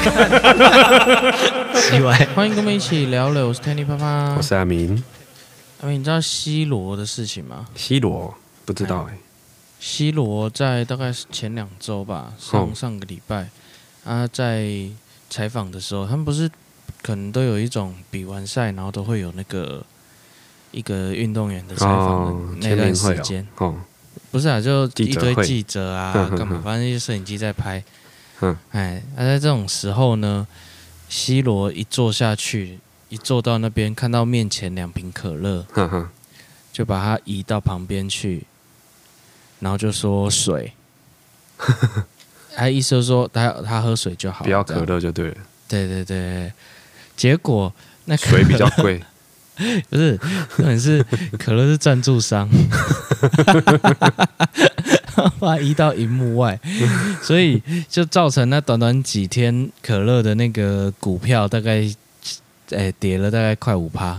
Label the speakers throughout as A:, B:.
A: 奇怪，欢迎跟我们一起聊聊。我是 Tanny 啪啪，
B: 我是阿明。
A: 阿明，你知道 C 罗的事情吗
B: ？C 罗不知道哎、欸。
A: C 罗在大概前两周吧，上上个礼拜，他在采访的时候，他们不是可能都有一种比完赛，然后都会有那个一个运动员的采访的那段时间。哦，不是啊，就一堆记者啊，干嘛？反正就摄影机在拍。嗯，哎，那在这种时候呢，C 罗一坐下去，一坐到那边，看到面前两瓶可乐，就把它移到旁边去，然后就说水，他意思就是说他他喝水就好，
B: 不要可乐就对了。
A: 对对对，结果那
B: 水比较贵，
A: 不是，可能是可乐是赞助商。把它移到荧幕外，所以就造成那短短几天可乐的那个股票大概，哎，跌了大概快五趴。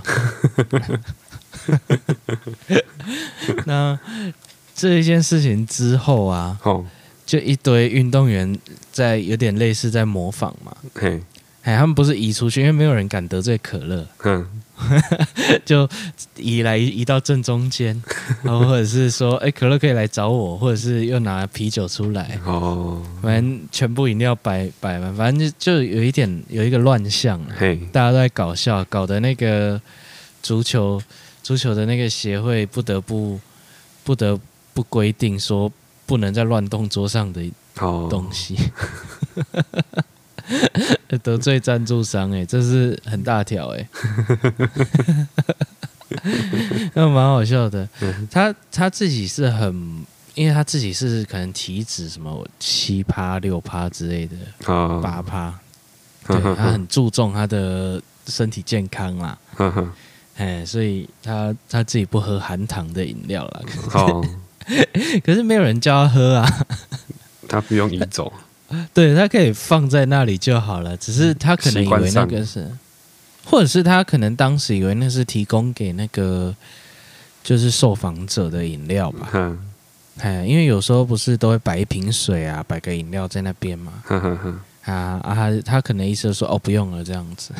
A: 那这一件事情之后啊，就一堆运动员在有点类似在模仿嘛，哎，他们不是移出去，因为没有人敢得罪可乐。就移来移到正中间，然 后或者是说，哎，可乐可以来找我，或者是又拿啤酒出来，哦，反正全部饮料摆摆完，反正就就有一点有一个乱象，嘿，大家都在搞笑，搞得那个足球足球的那个协会不得不不得不规定说，不能再乱动桌上的东西。哦 得罪赞助商哎、欸，这是很大条哎、欸，那蛮好笑的。他他自己是很，因为他自己是可能体脂什么七趴六趴之类的，八趴，对，他很注重他的身体健康啦。哎，所以他他自己不喝含糖的饮料啦。可是没有人叫他喝啊，
B: 他不用移走。
A: 对，他可以放在那里就好了，只是他可能以为那个是，或者是他可能当时以为那是提供给那个就是受访者的饮料吧。嗯，哎，因为有时候不是都会摆一瓶水啊，摆个饮料在那边嘛。啊啊，他他可能意思说哦，不用了这样子，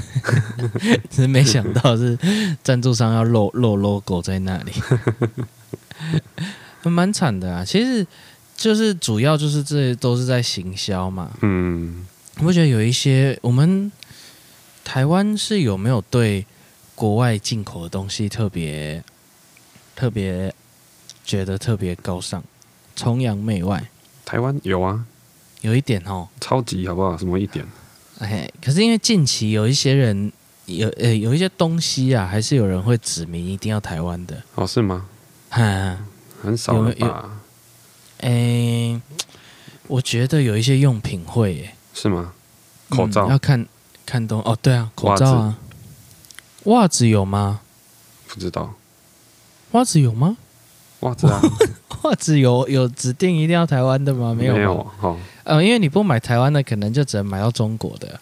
A: 只是没想到是赞助商要露露 logo 在那里，蛮惨的啊，其实。就是主要就是这些都是在行销嘛，嗯，我觉得有一些我们台湾是有没有对国外进口的东西特别特别觉得特别高尚、崇洋媚外？
B: 台湾有啊，
A: 有一点哦，
B: 超级好不好？什么一点？
A: 哎，可是因为近期有一些人有呃有一些东西啊，还是有人会指明一定要台湾的
B: 哦？是吗？
A: 哈，
B: 很少了吧？
A: 诶、欸，我觉得有一些用品会耶，
B: 是吗？口罩、
A: 嗯、要看看东哦，对啊，口罩啊，袜子有吗？
B: 不知道，
A: 袜子有吗？
B: 袜子啊，
A: 袜子有有指定一定要台湾的吗？没有，没有哦。呃，因为你不买台湾的，可能就只能买到中国的，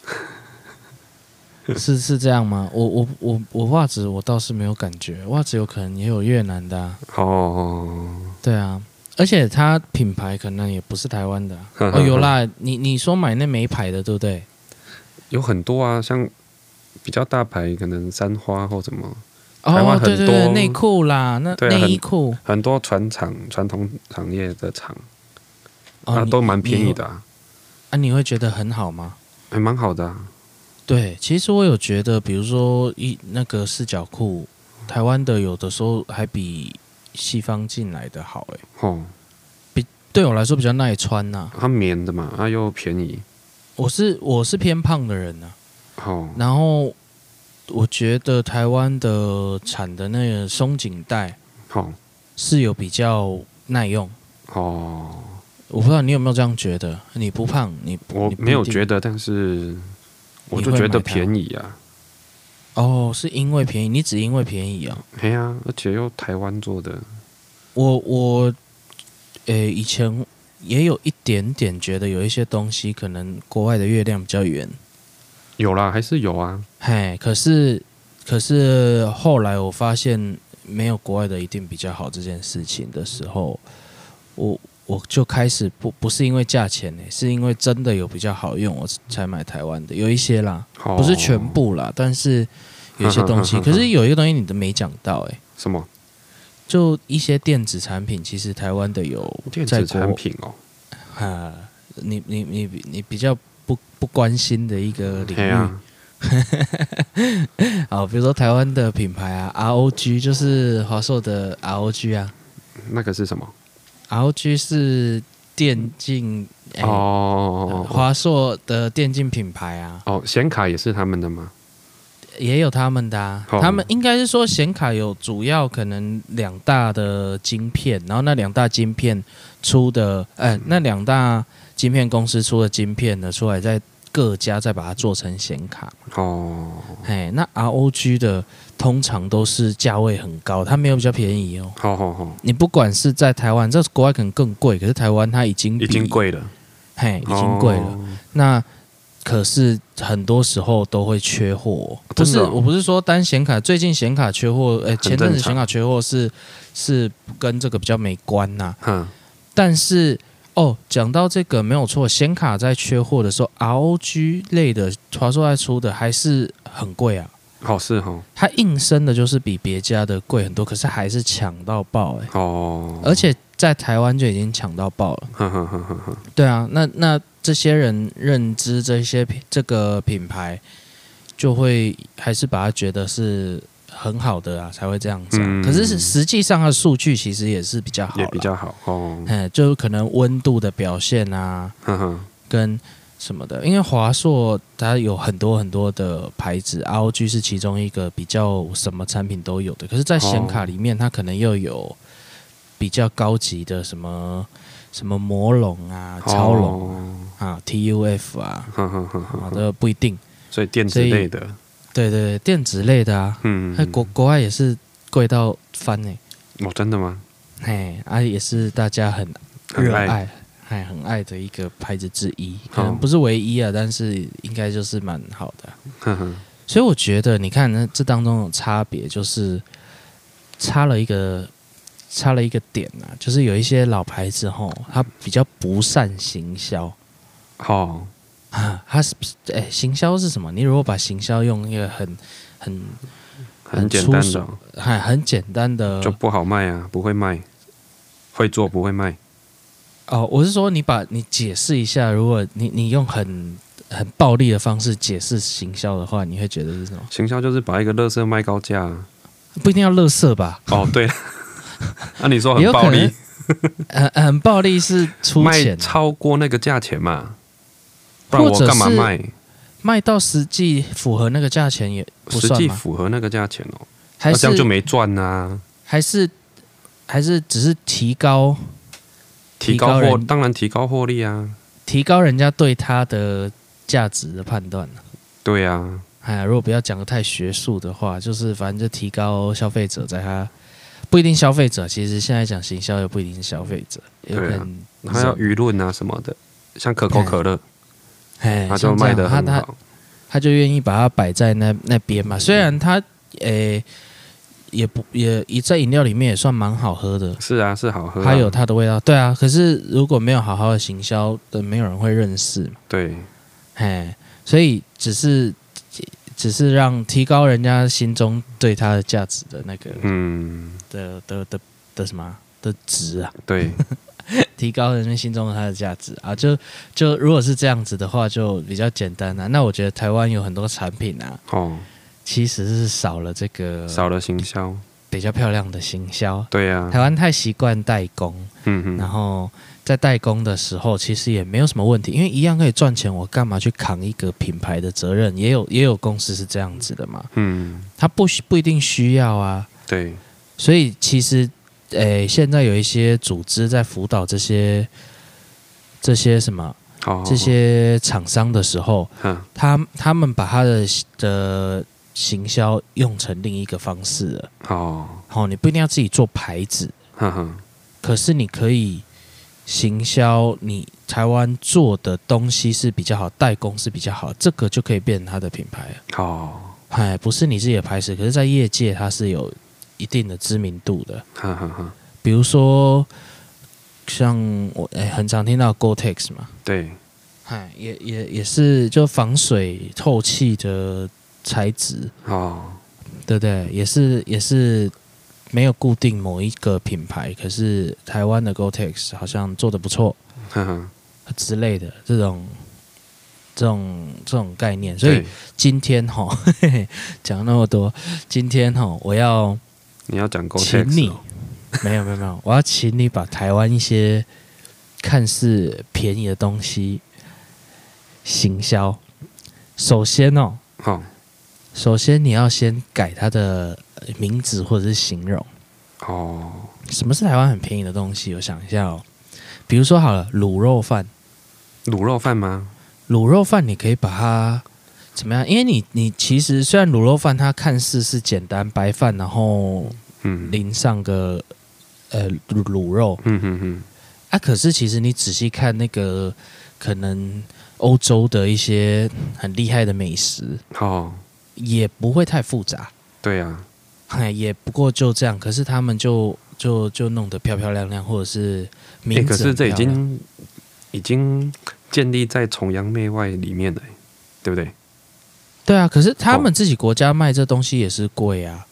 A: 是是这样吗？我我我我袜子我倒是没有感觉，袜子有可能也有越南的、啊、哦，对啊。而且它品牌可能也不是台湾的哦，有啦，你你说买那没牌的对不对？
B: 有很多啊，像比较大牌，可能三花或什么。
A: 哦，台湾很多对对对，内裤啦，那内衣裤
B: 很多传统传统产业的厂，啊，都蛮便宜的啊。
A: 啊，你会觉得很好吗？
B: 还蛮好的啊。
A: 对，其实我有觉得，比如说一那个四角裤，台湾的有的时候还比。西方进来的好哎、欸，哦，比对我来说比较耐穿呐、啊。
B: 它棉的嘛，它又便宜。
A: 我是我是偏胖的人呐、啊，哦，然后我觉得台湾的产的那个松紧带，好，是有比较耐用。哦，我不知道你有没有这样觉得？你不胖，你
B: 我没有觉得，但是我就觉得便宜啊。
A: 哦，是因为便宜，你只因为便宜啊？
B: 对啊，而且又台湾做的。
A: 我我，诶、欸，以前也有一点点觉得有一些东西可能国外的月亮比较圆。
B: 有啦，还是有啊。
A: 嘿，可是可是后来我发现没有国外的一定比较好这件事情的时候，我我就开始不不是因为价钱呢，是因为真的有比较好用，我才买台湾的。有一些啦，哦、不是全部啦，但是有一些东西。可是有一个东西你都没讲到哎，
B: 什么？
A: 就一些电子产品，其实台湾的有
B: 电子产品哦。
A: 啊，你你你你比较不不关心的一个领域。啊、好，比如说台湾的品牌啊，ROG 就是华硕的 ROG 啊。
B: 那个是什么
A: ？ROG 是电竞哦，华硕的电竞品牌啊。
B: 哦，显卡也是他们的吗？
A: 也有他们的啊，哦、他们应该是说显卡有主要可能两大的晶片，然后那两大晶片出的，哎、欸，那两大晶片公司出的晶片呢，出来再各家再把它做成显卡。哦，哎，那 ROG 的通常都是价位很高，它没有比较便宜哦。好好好，你不管是在台湾，这国外可能更贵，可是台湾它已经
B: 已经贵了，
A: 嘿，已经贵了。哦、那可是很多时候都会缺货，不是，我不是说单显卡，最近显卡缺货，哎，前阵子显卡缺货是是跟这个比较没关呐。嗯，但是哦，讲到这个没有错，显卡在缺货的时候，ROG 类的华硕在出的还是很贵啊。
B: 好是哦，
A: 它硬生的就是比别家的贵很多，可是还是抢到爆哎。哦，而且在台湾就已经抢到爆了。呵呵呵呵呵。对啊，那那。这些人认知这些品这个品牌，就会还是把它觉得是很好的啊，才会这样子。嗯、可是实际上的数据其实也是比较好，
B: 也比较好哦。
A: 哎，就可能温度的表现啊，呵呵跟什么的。因为华硕它有很多很多的牌子，ROG 是其中一个比较什么产品都有的。可是，在显卡里面，它可能又有比较高级的什么。什么魔龙啊、超龙啊、哦、啊、TUF 啊，呵呵呵呵啊，这不一定。
B: 所以电子类的，
A: 对对，电子类的啊，嗯，在国国外也是贵到翻呢。
B: 哦，真的吗？
A: 嘿，啊，也是大家很热爱、还很爱的一个牌子之一，可能不是唯一啊，但是应该就是蛮好的。呵呵，所以我觉得，你看，那这当中有差别，就是差了一个。差了一个点啊，就是有一些老牌子吼，它比较不善行销。哦，啊，它是哎，行销是什么？你如果把行销用一个很很
B: 很简单的，
A: 很很简单的，
B: 就不好卖啊，不会卖，会做不会卖。
A: 哦，我是说，你把你解释一下，如果你你用很很暴力的方式解释行销的话，你会觉得是什么？
B: 行销就是把一个垃圾卖高价，
A: 不一定要垃圾吧？
B: 哦，对。那、啊、你说很暴力，
A: 很很暴力是出钱
B: 卖超过那个价钱嘛？不然我干嘛卖？
A: 卖到实际符合那个价钱也不算
B: 实际符合那个价钱哦，还是这样就没赚呐、啊？
A: 还是还是只是提高
B: 提高获当然提高获利啊，
A: 提高人家对它的价值的判断
B: 对啊，
A: 哎呀，如果不要讲的太学术的话，就是反正就提高消费者在他。不一定消费者，其实现在讲行销也不一定是消费者，有可能
B: 还有舆论啊什么的，像可口可乐，哎，他就卖的很好，他，
A: 他就愿意把它摆在那那边嘛。虽然他，诶、欸，也不也也在饮料里面也算蛮好喝的，
B: 是啊，是好喝，
A: 它有它的味道，对啊。可是如果没有好好的行销的，没有人会认识，
B: 对，
A: 哎，所以只是。只是让提高人家心中对它的价值的那个，嗯，的的的的什么的值啊？
B: 对，
A: 提高人们心中的它的价值啊，就就如果是这样子的话，就比较简单啊。那我觉得台湾有很多产品啊，哦，其实是少了这个
B: 少了行销，
A: 比较漂亮的行销。
B: 对呀，
A: 台湾太习惯代工，嗯哼，然后。在代工的时候，其实也没有什么问题，因为一样可以赚钱。我干嘛去扛一个品牌的责任？也有也有公司是这样子的嘛。嗯，他不需不一定需要啊。
B: 对，
A: 所以其实，诶、欸，现在有一些组织在辅导这些这些什么这些厂商的时候，嗯，他他们把他的的行销用成另一个方式了。哦，好，你不一定要自己做牌子，呵呵可是你可以。行销你台湾做的东西是比较好，代工是比较好，这个就可以变成他的品牌哦，哎，不是你自己的牌子，可是，在业界它是有一定的知名度的。哈哈哈。比如说像我哎、欸，很常听到 Gore-Tex 嘛，
B: 对，
A: 哎，也也也是就防水透气的材质哦，对不对？也是也是没有固定某一个品牌，可是台湾的 Gore-Tex 好像做的不错，哈哈之类的这种这种这种概念。所以今天哈 讲那么多，今天哈我要
B: 你要讲 Gore-Tex
A: 请你。没有没有没有，我要请你把台湾一些看似便宜的东西行销。首先哦，好，首先你要先改它的名字或者是形容。哦，什么是台湾很便宜的东西？我想一下哦，比如说好了，卤肉饭，
B: 卤肉饭吗？
A: 卤肉饭你可以把它怎么样？因为你你其实虽然卤肉饭它看似是简单白饭，然后嗯淋上个。呃，卤肉，嗯嗯嗯，啊，可是其实你仔细看那个，可能欧洲的一些很厉害的美食，哦，也不会太复杂，
B: 对呀，
A: 哎，也不过就这样，可是他们就就就弄得漂漂亮亮，或者是名字，
B: 可是这已经已经建立在崇洋媚外里面了，对不对？
A: 对啊，可是他们自己国家卖这东西也是贵啊。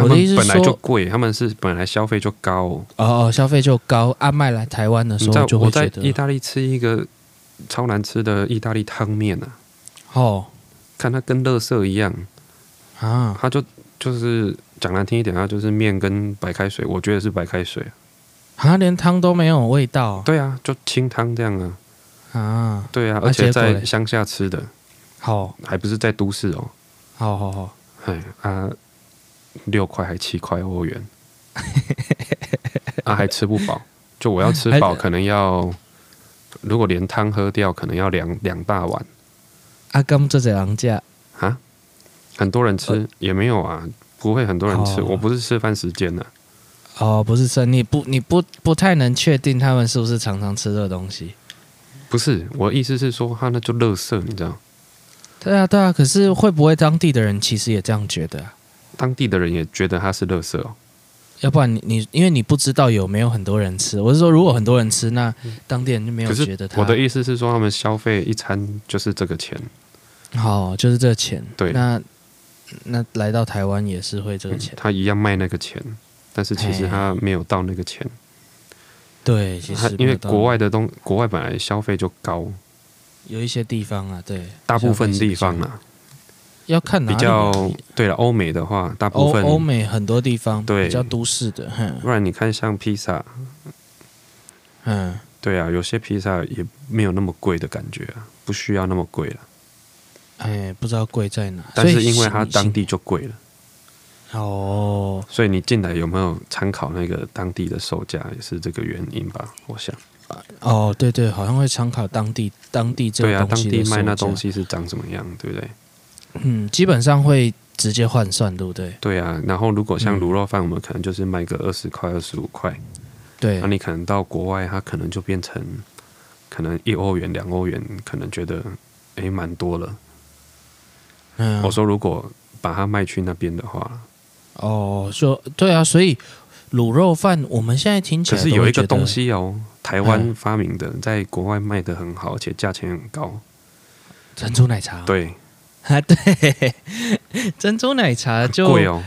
B: 我的意思本来就贵，他们是本来消费就高哦，
A: 哦，消费就高。阿麦来台湾的时候就会觉得，
B: 我在意大利吃一个超难吃的意大利汤面呢。哦，看它跟垃圾一样啊，它就就是讲难听一点，它就是面跟白开水，我觉得是白开水
A: 啊，连汤都没有味道。
B: 对啊，就清汤这样啊啊，对啊，而且在乡下吃的，好，还不是在都市哦。
A: 好好好，
B: 哎啊。六块还七块欧元，啊，还吃不饱。就我要吃饱，可能要如果连汤喝掉，可能要两两大碗。
A: 啊，咁这这样价
B: 啊？很多人吃、呃、也没有啊，不会很多人吃。哦、我不是吃饭时间的。
A: 哦，不是说你不你不不太能确定他们是不是常常吃这个东西。
B: 不是，我的意思是说，他那就乐色，你知道？
A: 对啊，对啊。可是会不会当地的人其实也这样觉得啊？
B: 当地的人也觉得它是垃圾哦，
A: 要不然你你因为你不知道有没有很多人吃，我是说如果很多人吃，那当地人就没有觉得它。
B: 我的意思是说，他们消费一餐就是这个钱，
A: 好，就是这个钱。
B: 对，
A: 那那来到台湾也是会这个钱，
B: 他一样卖那个钱，但是其实他没有到那个钱。
A: 对，其实
B: 因为国外的东，国外本来消费就高，
A: 有一些地方啊，对，
B: 大部分地方啊。
A: 要看比较
B: 对了，欧美的话，大部分
A: 欧美很多地方对比较都市的，
B: 不然你看像披萨，嗯，对啊，有些披萨也没有那么贵的感觉啊，不需要那么贵了。
A: 哎，不知道贵在哪，
B: 但是因为它当地就贵了。
A: 哦，
B: 所以你进来有没有参考那个当地的售价，也是这个原因吧？我想。
A: 哦，对对，好像会参考当地当地这
B: 对啊，当地卖那东西是长什么样，对不对？
A: 嗯，基本上会直接换算，对不对？
B: 对啊，然后如果像卤肉饭，我们可能就是卖个二十块、二十五块。
A: 对，
B: 那你可能到国外，它可能就变成可能一欧元、两欧元，可能觉得哎，蛮多了。嗯，我说如果把它卖去那边的话，
A: 哦，说对啊，所以卤肉饭我们现在听起来，
B: 可是有一个东西哦，台湾发明的，在国外卖的很好，而且价钱很高。
A: 珍珠奶茶，
B: 对。
A: 啊，对，珍珠奶茶就贵哦，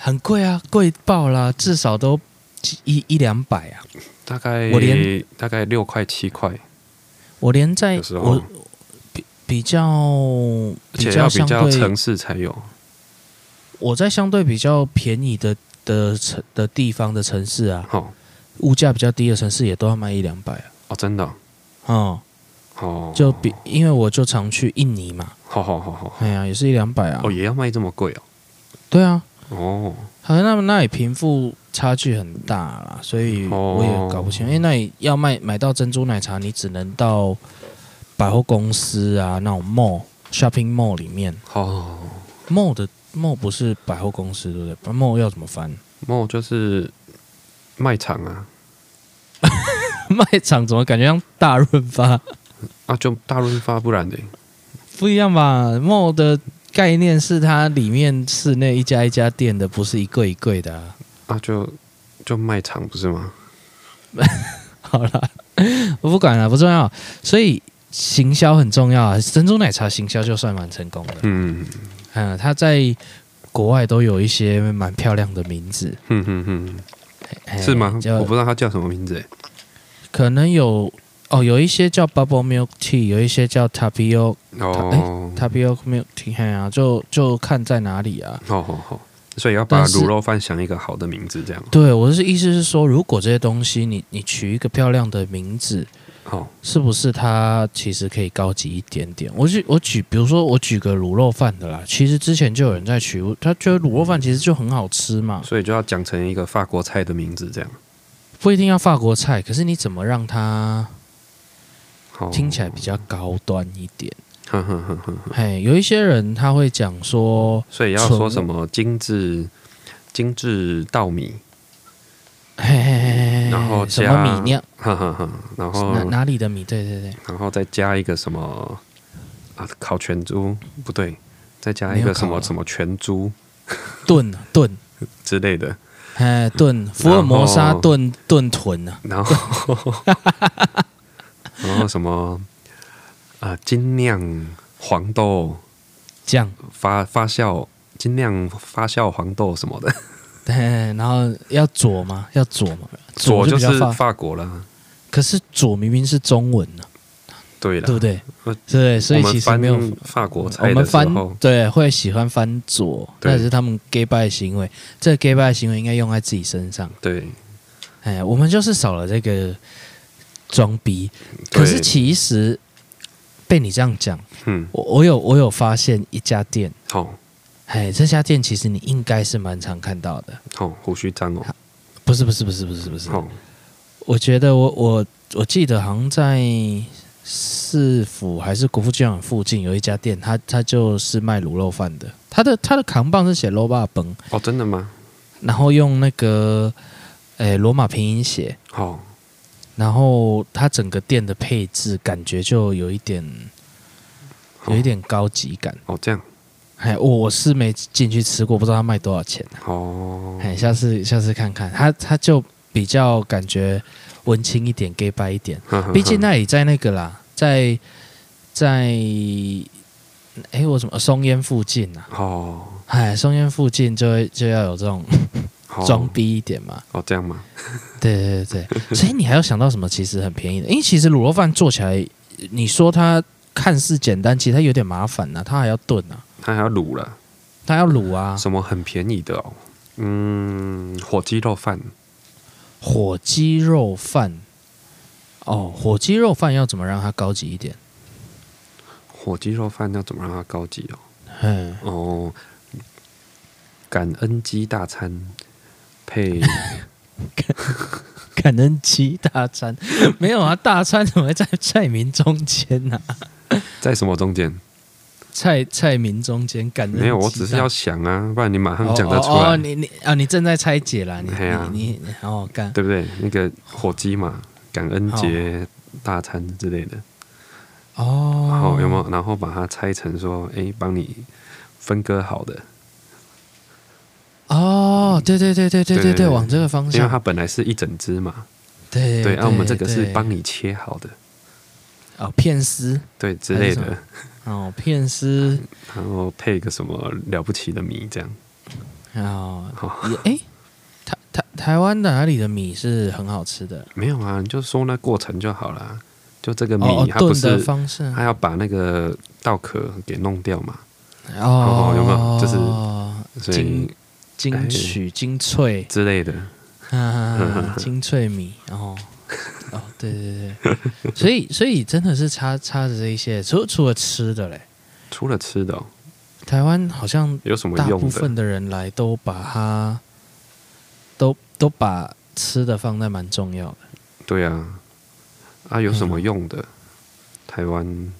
A: 很贵啊，贵爆啦，至少都一一两百啊。
B: 大概我连大概六块七块，
A: 我连在我比比较，
B: 比较比较城市才有。
A: 我在相对比较便宜的的城的地方的城市啊，哦，物价比较低的城市也都要卖一两百啊。
B: 哦，真的，
A: 哦。哦，就比因为我就常去印尼嘛，
B: 好好好好，
A: 哎呀，也是一两百啊，
B: 哦，也要卖这么贵哦，
A: 对啊，
B: 哦，
A: 好像那么那里贫富差距很大啦，所以我也搞不清，因为那里要卖买到珍珠奶茶，你只能到百货公司啊，那种 mall shopping mall 里面，哦，mall 的 mall 不是百货公司对不对？mall 要怎么翻
B: ？mall 就是卖场啊，
A: 卖场怎么感觉像大润发？
B: 啊，就大润发，不然的
A: 不一样吧？mall 的概念是它里面室内一家一家店的，不是一柜一柜的啊。
B: 啊，就就卖场不是吗？
A: 好了，我不管了，不重要。所以行销很重要啊，珍珠奶茶行销就算蛮成功的。嗯嗯，它在国外都有一些蛮漂亮的名字。
B: 嗯嗯嗯，是吗？我不知道它叫什么名字。
A: 可能有哦，有一些叫 Bubble Milk Tea，有一些叫 Tapioca 哦，Tapioca Milk Tea 啊，就就看在哪里啊。
B: 好好好。所以要把卤肉饭想一个好的名字，这样。
A: 对，我的意思是说，如果这些东西你你取一个漂亮的名字，好、哦，是不是它其实可以高级一点点？我举我举，比如说我举个卤肉饭的啦，其实之前就有人在取，他觉得卤肉饭其实就很好吃嘛，
B: 所以就要讲成一个法国菜的名字，这样。
A: 不一定要法国菜，可是你怎么让它听起来比较高端一点？哼哼哼哼，嘿，有一些人他会讲说，
B: 所以要说什么精致精致稻米，
A: 嘿嘿嘿，然后什么米酿，
B: 哈哈哈，然后
A: 哪哪里的米？对对对，
B: 然后再加一个什么啊？烤全猪？不对，再加一个什么什么全猪？
A: 炖炖。
B: 之类的，
A: 哎，炖。福尔摩沙炖炖豚呢，
B: 然后 然后什么？啊，精酿黄豆。酱。发发酵，精酿发酵黄豆什么的，
A: 对，然后要左吗？要左吗？
B: 左就是法国了。
A: 可是左明明是中文呢。
B: 对了，
A: 对不对？对，所以其实没有
B: 法国菜。
A: 我们翻对会喜欢翻佐，但是他们 gay 拜行为，这个 gay 拜行为应该用在自己身上。
B: 对，
A: 哎，我们就是少了这个装逼。可是其实。被你这样讲，嗯，我我有我有发现一家店，哦，哎，这家店其实你应该是蛮常看到的，
B: 哦，胡须张哦，
A: 不是不是不是不是不是，哦，我觉得我我我记得好像在市府还是国父纪念馆附近有一家店，他他就是卖卤肉饭的，他的他的扛棒是写卤肉饭，
B: 哦，真的吗？
A: 然后用那个，哎，罗马拼音写，哦。然后它整个店的配置感觉就有一点，有一点高级感
B: 哦。这样，
A: 哎，我是没进去吃过，不知道它卖多少钱哦。哎，下次下次看看，它它就比较感觉文青一点，gay 白一点。毕竟那里在那个啦，在在，哎，我什么松烟附近啊？哦，哎，松烟附近就会就要有这种。装逼一点嘛？
B: 哦，这样吗？
A: 对对对对，所以你还要想到什么？其实很便宜的，因为其实卤肉饭做起来，你说它看似简单，其实它有点麻烦呐、啊。它还要炖啊，
B: 它还要卤了，
A: 他要卤啊。
B: 什么很便宜的哦？嗯，火鸡肉饭，
A: 火鸡肉饭。哦，火鸡肉饭要怎么让它高级一点？
B: 火鸡肉饭要怎么让它高级哦？嗯，哦，感恩鸡大餐。配
A: 感 感恩鸡大餐没有啊？大餐怎么会在菜名中间呢、啊？
B: 在什么中间？
A: 菜菜名中间感恩？
B: 没有，我只是要想啊，不然你马上讲得出来。哦，哦，
A: 你你啊，你正在拆解啦，你、啊、你你哦干
B: 对不对？那个火鸡嘛，感恩节大餐之类的哦。然后有没有？然后把它拆成说，哎，帮你分割好的。
A: 哦，对对对对对对对，往这个方向，
B: 因为它本来是一整只嘛，
A: 对
B: 对，那我们这个是帮你切好的，
A: 哦，片丝，
B: 对之类的，
A: 哦，片丝，
B: 然后配个什么了不起的米这样，
A: 哦，哎，台台台湾的哪里的米是很好吃的？
B: 没有啊，你就说那过程就好了，就这个米它不是，它要把那个稻壳给弄掉嘛，哦，有没有？就是所以。
A: 精取精粹
B: 之类的，
A: 啊，精粹米，然后，哦，对对对，所以所以真的是差差着这一些，除除了吃的嘞，
B: 除了吃的，
A: 台湾好像
B: 有什么用？大
A: 部分的人来都把它，都都把吃的放在蛮重要的。
B: 对啊，啊，有什么用的？台湾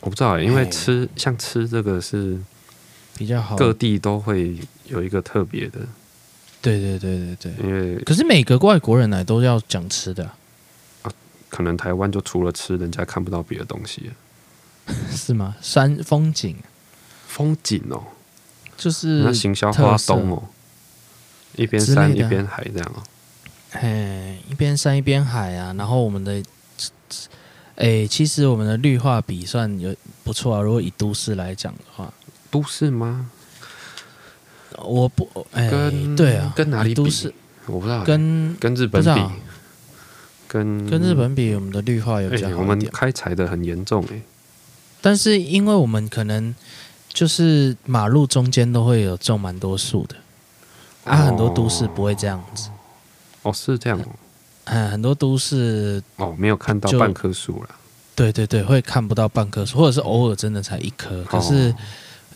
B: 我不知道，因为吃像吃这个是。
A: 比较好，
B: 各地都会有一个特别的，
A: 对对对对对。
B: 因为
A: 可是每个外国人来都要讲吃的
B: 啊，可能台湾就除了吃，人家看不到别的东西，
A: 是吗？山风景，
B: 风景哦，
A: 就是
B: 那行销花东哦，一边山一边海这样哦。
A: 嘿，一边山一边海啊，然后我们的，哎，其实我们的绿化比算有不错啊。如果以都市来讲的话，
B: 都市吗？
A: 我不，哎，对啊，
B: 跟哪里比？
A: 都市
B: 我不知道，
A: 跟
B: 跟日本比，跟
A: 跟日本比，我们的绿化有比较好。
B: 我们开采的很严重哎，
A: 但是因为我们可能就是马路中间都会有种蛮多树的，啊，很多都市不会这样子。
B: 哦，是这样哦。
A: 嗯，很多都市
B: 哦，没有看到半棵树了。
A: 对对对，会看不到半棵树，或者是偶尔真的才一棵。可是，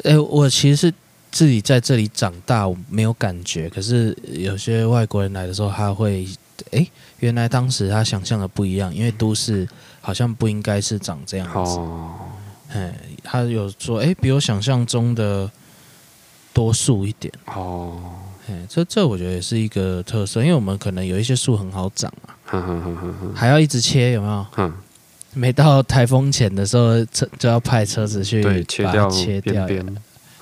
A: 哎、欸，我其实是自己在这里长大，我没有感觉。可是有些外国人来的时候，他会，哎、欸，原来当时他想象的不一样，因为都市好像不应该是长这样子。哦。哎，他有说，哎、欸，比我想象中的多树一点。哦。哎，这这我觉得也是一个特色，因为我们可能有一些树很好长啊，还要一直切，有没有？每到台风前的时候，车就要派车子去把它切掉，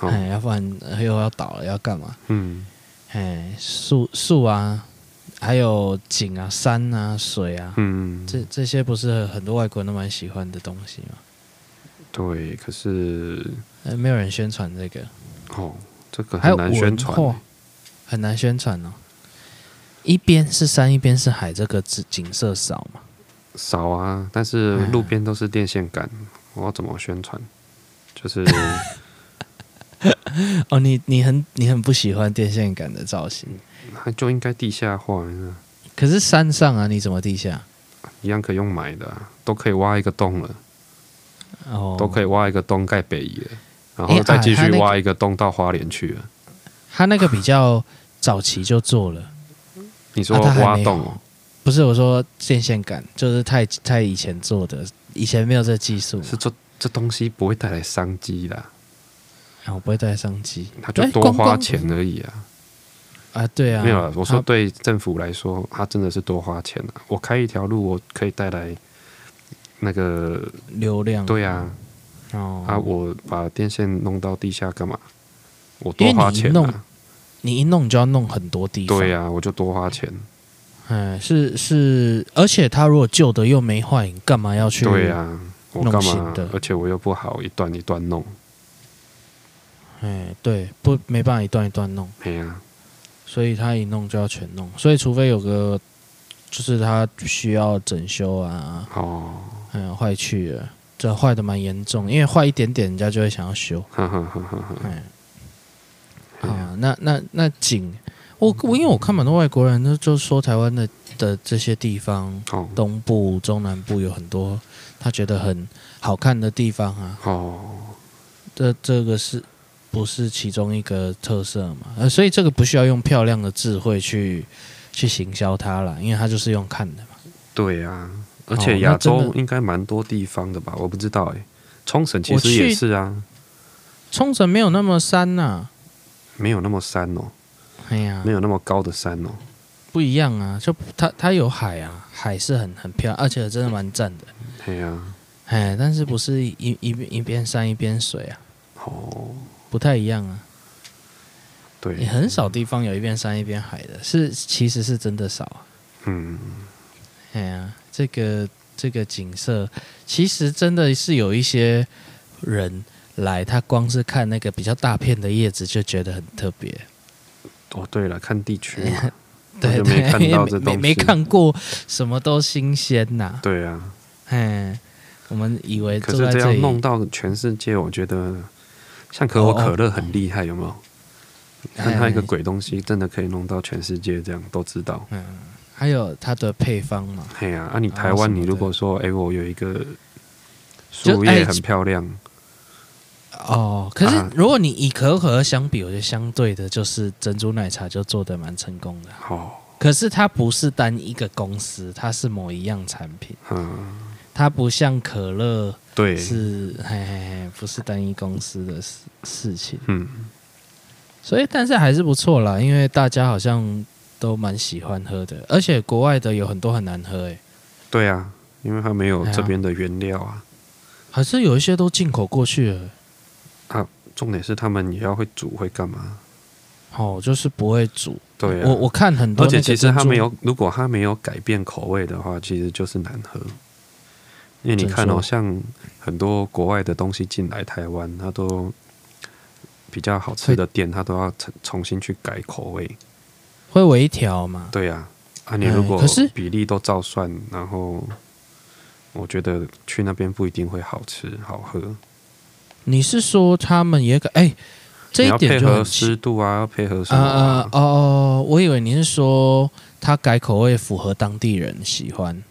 A: 哎，要不然又要倒了，要干嘛？嗯，哎，树树啊，还有景啊、山啊、水啊，嗯，这这些不是很多外国人都蛮喜欢的东西吗？
B: 对，可是
A: 哎没有人宣传这个。
B: 哦，这个很难宣传。
A: 很难宣传哦，一边是山，一边是海，这个景景色少嘛？
B: 少啊，但是路边都是电线杆，我要怎么宣传？就是，
A: 哦，你你很你很不喜欢电线杆的造型，
B: 那就应该地下化。
A: 可是山上啊，你怎么地下？
B: 一样可以用买的啊，都可以挖一个洞了，哦，都可以挖一个洞盖北移了，然后再继续挖一个洞到花莲去了。
A: 他那个比较。早期就做了，
B: 你说挖洞、哦啊？
A: 不是，我说电线杆，就是太太以前做的，以前没有这技术。
B: 是这这东西不会带来商机的，
A: 我不会带来商机，
B: 他就多花钱而已啊！
A: 啊，对啊，
B: 没有了。我说对政府来说，他真的是多花钱啊！我开一条路，我可以带来那个
A: 流量。
B: 对啊，哦，啊，我把电线弄到地下干嘛？我多花钱啊！
A: 你一弄就要弄很多地方，
B: 对、啊，我就多花钱。
A: 哎，是是，而且他如果旧的又没坏，你干嘛要去？
B: 对呀、啊，我干嘛？而且我又不好一段一段弄。
A: 哎，对，不没办法一段一段弄。
B: 对呀、啊，
A: 所以他一弄就要全弄，所以除非有个就是他需要整修啊。哦，哎呀，坏去了，这坏的蛮严重，因为坏一点点，人家就会想要修。哈哈哈哈哈。哎。啊，那那那景，我我因为我看蛮多外国人，就说台湾的的这些地方，哦、东部、中南部有很多他觉得很好看的地方啊。哦，这这个是不是其中一个特色嘛？呃，所以这个不需要用漂亮的智慧去去行销它了，因为它就是用看的嘛。
B: 对啊，而且亚洲应该蛮多地方的吧？我不知道哎、欸，冲绳其实也是啊。
A: 冲绳没有那么山呐、啊。
B: 没有那么山哦，哎呀，没有那么高的山哦，
A: 不一样啊，就它它有海啊，海是很很漂亮，而且真的蛮赞的。
B: 对呀，
A: 哎，但是不是一一边一边山一边水啊？哦，不太一样啊。
B: 对，
A: 你很少地方有一边山一边海的，是其实是真的少啊。嗯，哎呀，这个这个景色其实真的是有一些人。来，他光是看那个比较大片的叶子就觉得很特别。
B: 哦，对了，看地区，
A: 对对，没看到这东西，没没看过什么都新鲜呐。
B: 对啊，
A: 哎，我们以为
B: 可是这样弄到全世界，我觉得像可口可乐很厉害，有没有？看它一个鬼东西，真的可以弄到全世界这样都知道。
A: 嗯，还有它的配方嘛。
B: 对呀，啊，你台湾，你如果说，哎，我有一个树叶很漂亮。
A: 哦，可是如果你以可口可乐相比，我觉得相对的就是珍珠奶茶就做的蛮成功的。哦，可是它不是单一个公司，它是某一样产品。嗯，它不像可乐，对，是嘿嘿嘿，不是单一公司的事事情。嗯，所以但是还是不错啦，因为大家好像都蛮喜欢喝的，而且国外的有很多很难喝诶。
B: 对啊，因为它没有这边的原料啊，
A: 还是有一些都进口过去了。
B: 重点是他们也要会煮会干嘛？
A: 哦，就是不会煮。
B: 对啊，
A: 我我看很多，
B: 而且其实它没有，如果它没有改变口味的话，其实就是难喝。因为你看哦，像很多国外的东西进来台湾，它都比较好吃的店，它都要重重新去改口味，
A: 会微调嘛？
B: 对呀，啊，你如果比例都照算，然后我觉得去那边不一定会好吃好喝。
A: 你是说他们也改？哎。这一点就
B: 要配合湿度啊，要配合什么啊？
A: 啊哦哦，我以为你是说他改口味符合当地人喜欢，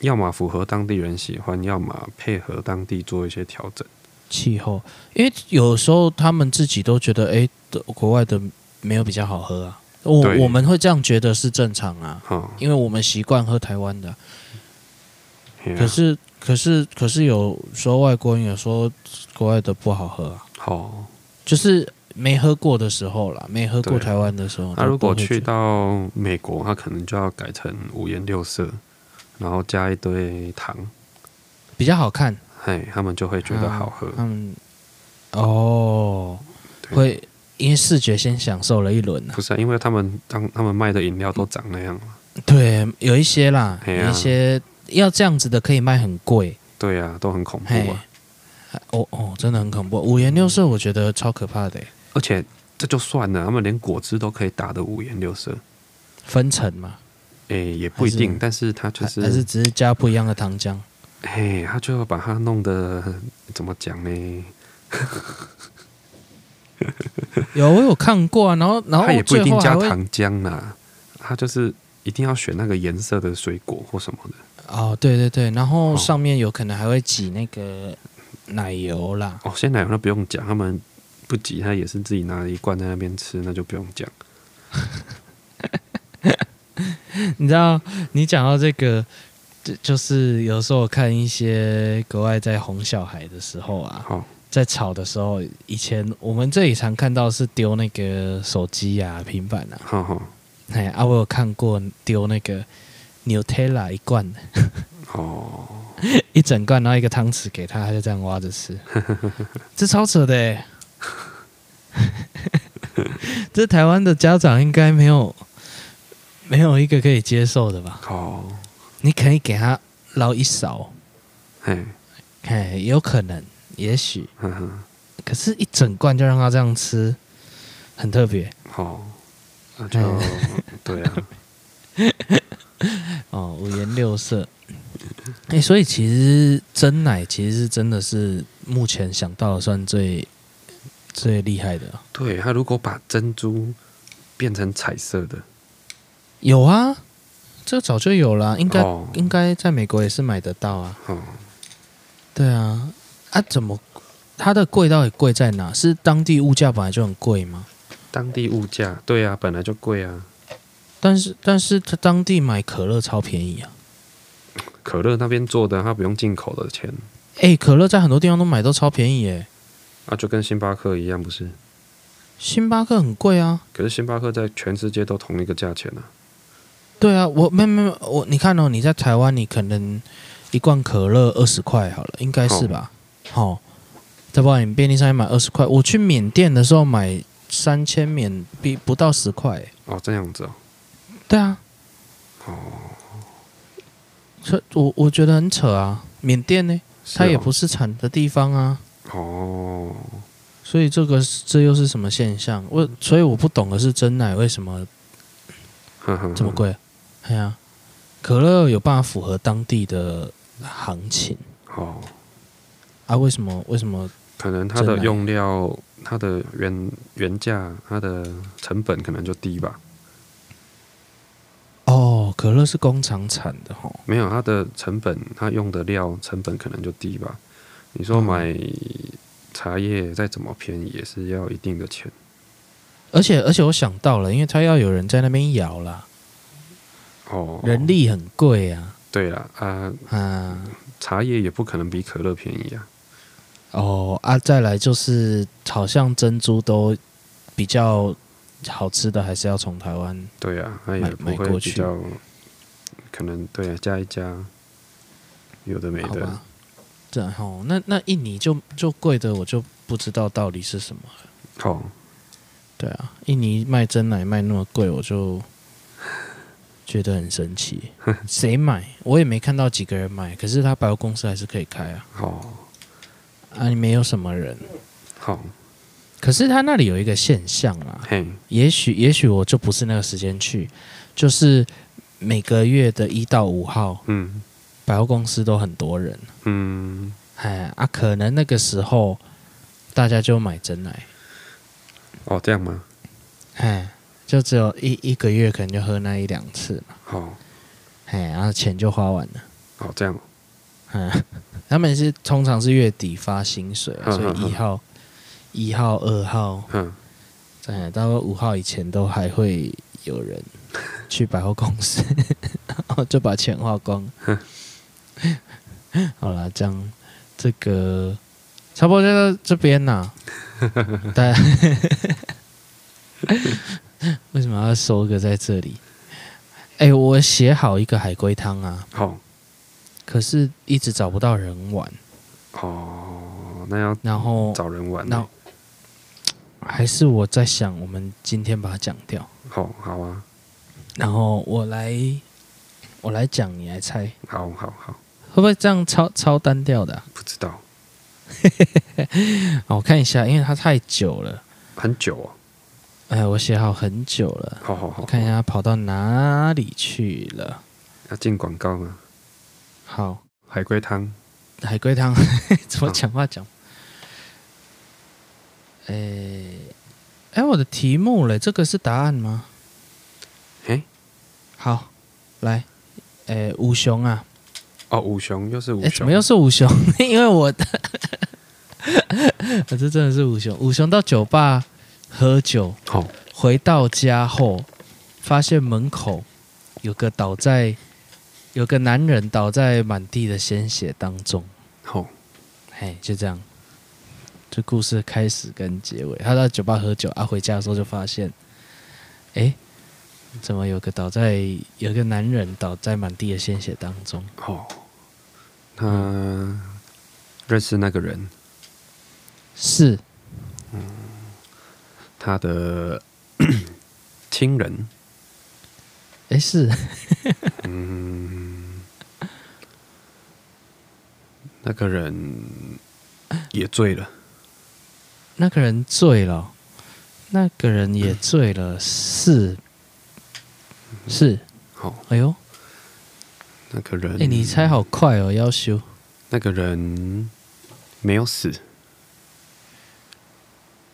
B: 要么符合当地人喜欢，要么配合当地做一些调整。
A: 气候，因为有时候他们自己都觉得，哎，国外的没有比较好喝啊。我我们会这样觉得是正常啊，哦、因为我们习惯喝台湾的。可是可是可是有说外国人有说国外的不好喝啊。好、哦。就是没喝过的时候啦，没喝过台湾的时候。
B: 他如果去到美国，他可能就要改成五颜六色，然后加一堆糖，
A: 比较好看。
B: 嘿，他们就会觉得好喝。他们
A: 哦，会因为视觉先享受了一轮。
B: 不是啊，因为他们当他们卖的饮料都长那样了。
A: 对，有一些啦，有一些要这样子的可以卖很贵。
B: 对呀，都很恐怖啊。
A: 哦哦，真的很恐怖，五颜六色，我觉得超可怕的。
B: 而且这就算了，他们连果汁都可以打的五颜六色，
A: 分层嘛？
B: 哎，也不一定，但是他就是
A: 还是只是加不一样的糖浆。
B: 嘿，他就要把它弄得怎么讲呢？
A: 有我有看过啊，然后然后
B: 他也不一定加糖浆啦，他就是一定要选那个颜色的水果或什么的。
A: 哦，对对对，然后上面有可能还会挤那个。奶油啦，
B: 哦，鲜奶油那不用讲，他们不挤，他也是自己拿一罐在那边吃，那就不用讲。
A: 你知道，你讲到这个，就就是有时候我看一些国外在哄小孩的时候啊，哦、在吵的时候，以前我们这里常看到是丢那个手机啊、平板啊，哎、哦哦，啊，我有看过丢那个 Nutella 一罐的，哦。一整罐，然后一个汤匙给他，他就这样挖着吃，这超扯的哎！这台湾的家长应该没有没有一个可以接受的吧？哦，你可以给他捞一勺，嘿，嘿，有可能，也许，可是，一整罐就让他这样吃，很特别。
B: 哦，那就对啊，
A: 哦，五颜六色。哎、欸，所以其实真奶其实是真的是目前想到的算最最厉害的。
B: 对，他如果把珍珠变成彩色的，
A: 有啊，这个早就有了，应该、哦、应该在美国也是买得到啊。哦，对啊，啊，怎么它的贵到底贵在哪？是当地物价本来就很贵吗？
B: 当地物价，对啊，本来就贵啊。
A: 但是但是他当地买可乐超便宜啊。
B: 可乐那边做的，它不用进口的钱。
A: 哎、欸，可乐在很多地方都买都超便宜耶。
B: 啊，就跟星巴克一样，不是？
A: 星巴克很贵啊。
B: 可是星巴克在全世界都同一个价钱呢、啊。
A: 对啊，我没没没，我你看哦，你在台湾，你可能一罐可乐二十块好了，应该是吧？好、哦，在不然你便利商店买二十块，我去缅甸的时候买三千缅币不到十块。
B: 哦，这样子哦。
A: 对啊。哦。我我觉得很扯啊！缅甸呢，哦、它也不是产的地方啊。哦，所以这个这又是什么现象？我所以我不懂的是真奶为什么这么贵？哎呀、啊，可乐有办法符合当地的行情哦。啊，为什么？为什么？
B: 可能它的用料、它的原原价、它的成本可能就低吧。
A: 哦，可乐是工厂产的哈，
B: 没有它的成本，它用的料成本可能就低吧。你说买茶叶再怎么便宜，也是要一定的钱。
A: 而且而且我想到了，因为它要有人在那边摇啦，哦，人力很贵啊。
B: 对啦，啊啊，茶叶也不可能比可乐便宜啊。
A: 哦啊，再来就是好像珍珠都比较。好吃的还是要从台湾
B: 对啊，那也不会比较可能对啊，加一加有的没的。
A: 这样那那印尼就就贵的，我就不知道到底是什么了。哦，对啊，印尼卖真奶卖那么贵，我就觉得很神奇。谁买？我也没看到几个人买，可是他百货公司还是可以开啊。哦，啊，你没有什么人。好，可是他那里有一个现象啊，嘿，也许也许我就不是那个时间去，就是每个月的一到五号，嗯，百货公司都很多人，嗯，哎啊，可能那个时候大家就买真奶。
B: 哦，这样吗？
A: 哎，就只有一一个月，可能就喝那一两次嘛。好、哦，哎，然后钱就花完了。
B: 哦，这样。
A: 嗯，他们是通常是月底发薪水，所以一号、一号、二号，嗯，在到五号以前都还会有人 去百货公司，然后就把钱花光。呵好了，这样这个差不多就到这边呐。但 为什么要收个在这里？哎、欸，我写好一个海龟汤啊，好、哦，可是一直找不到人玩。
B: 哦，那要
A: 然后
B: 找人玩，那
A: 还是我在想，我们今天把它讲掉。
B: 好，好啊。
A: 然后我来，我来讲，你来猜。
B: 好好好，
A: 会不会这样超超单调的、啊？
B: 不知道。
A: 我看一下，因为它太久了，
B: 很久啊。
A: 哎，我写好很久了。好好好，看一下它跑到哪里去了。
B: 要进广告吗？
A: 好，
B: 海龟汤。
A: 海龟汤 怎么讲话讲？哎、哦，哎，我的题目嘞，这个是答案吗？
B: 哎，
A: 好，来，哎，五雄啊。
B: 哦，五雄又是五雄，
A: 怎么又是五雄？因为我的，这真的是五雄。五雄到酒吧喝酒，哦、回到家后发现门口有个倒在，有个男人倒在满地的鲜血当中。好、哦，嘿，就这样，这故事开始跟结尾。他在酒吧喝酒啊，回家的时候就发现，哎，怎么有个倒在，有个男人倒在满地的鲜血当中？哦。
B: 他认识那个人，
A: 是，
B: 嗯，他的 亲人，
A: 哎，是，
B: 嗯，那个人也醉了，
A: 那个人醉了，那个人也醉了，是，是，好，哎呦。
B: 那个人，
A: 哎、欸，你猜好快哦，要修。
B: 那个人没有死。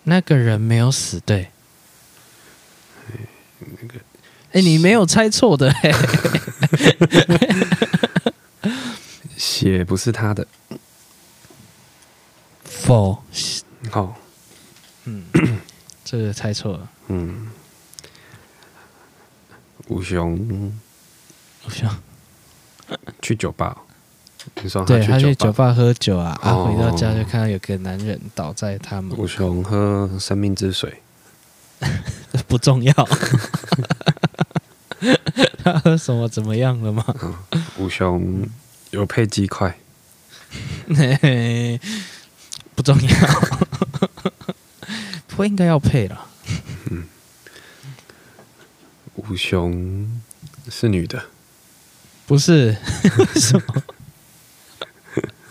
A: 那个人没有死，对。那个，哎、欸，你没有猜错的，哎。
B: 血不是他的。
A: 否。
B: 好。
A: 嗯，这个猜错了。嗯。
B: 五熊。
A: 五熊。
B: 去酒吧，你说
A: 对他去酒吧喝酒啊，啊，回到家就看到有个男人倒在他们。
B: 五雄喝生命之水，
A: 不重要。他喝什么怎么样了吗？
B: 五雄有配鸡块，
A: 不重要，不应该要配了。
B: 嗯，五雄是女的。
A: 不是，什么？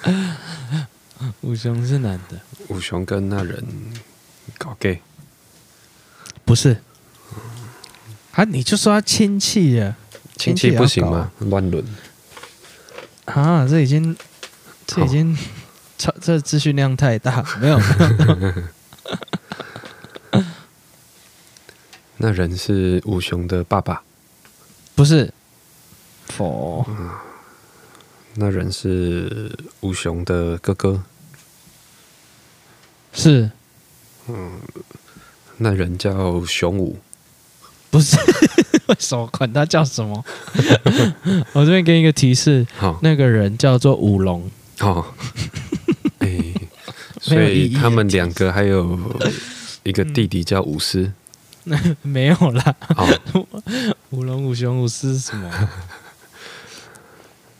A: 五雄是男的。
B: 五雄跟那人搞 gay？
A: 不是。啊，你就说他亲戚呀？
B: 亲戚不行吗？乱伦。
A: 啊，这已经，这已经超，这资讯量太大，没有。
B: 那人是五雄的爸爸？
A: 不是。否、嗯，
B: 那人是吴雄的哥哥，
A: 是，
B: 嗯，那人叫雄武，
A: 不是，为什么管他叫什么？我这边给你一个提示，好，那个人叫做武龙，哦，
B: 哎、欸，所以他们两个还有一个弟弟叫五狮，
A: 没有啦，武龙、五熊、五狮是什么？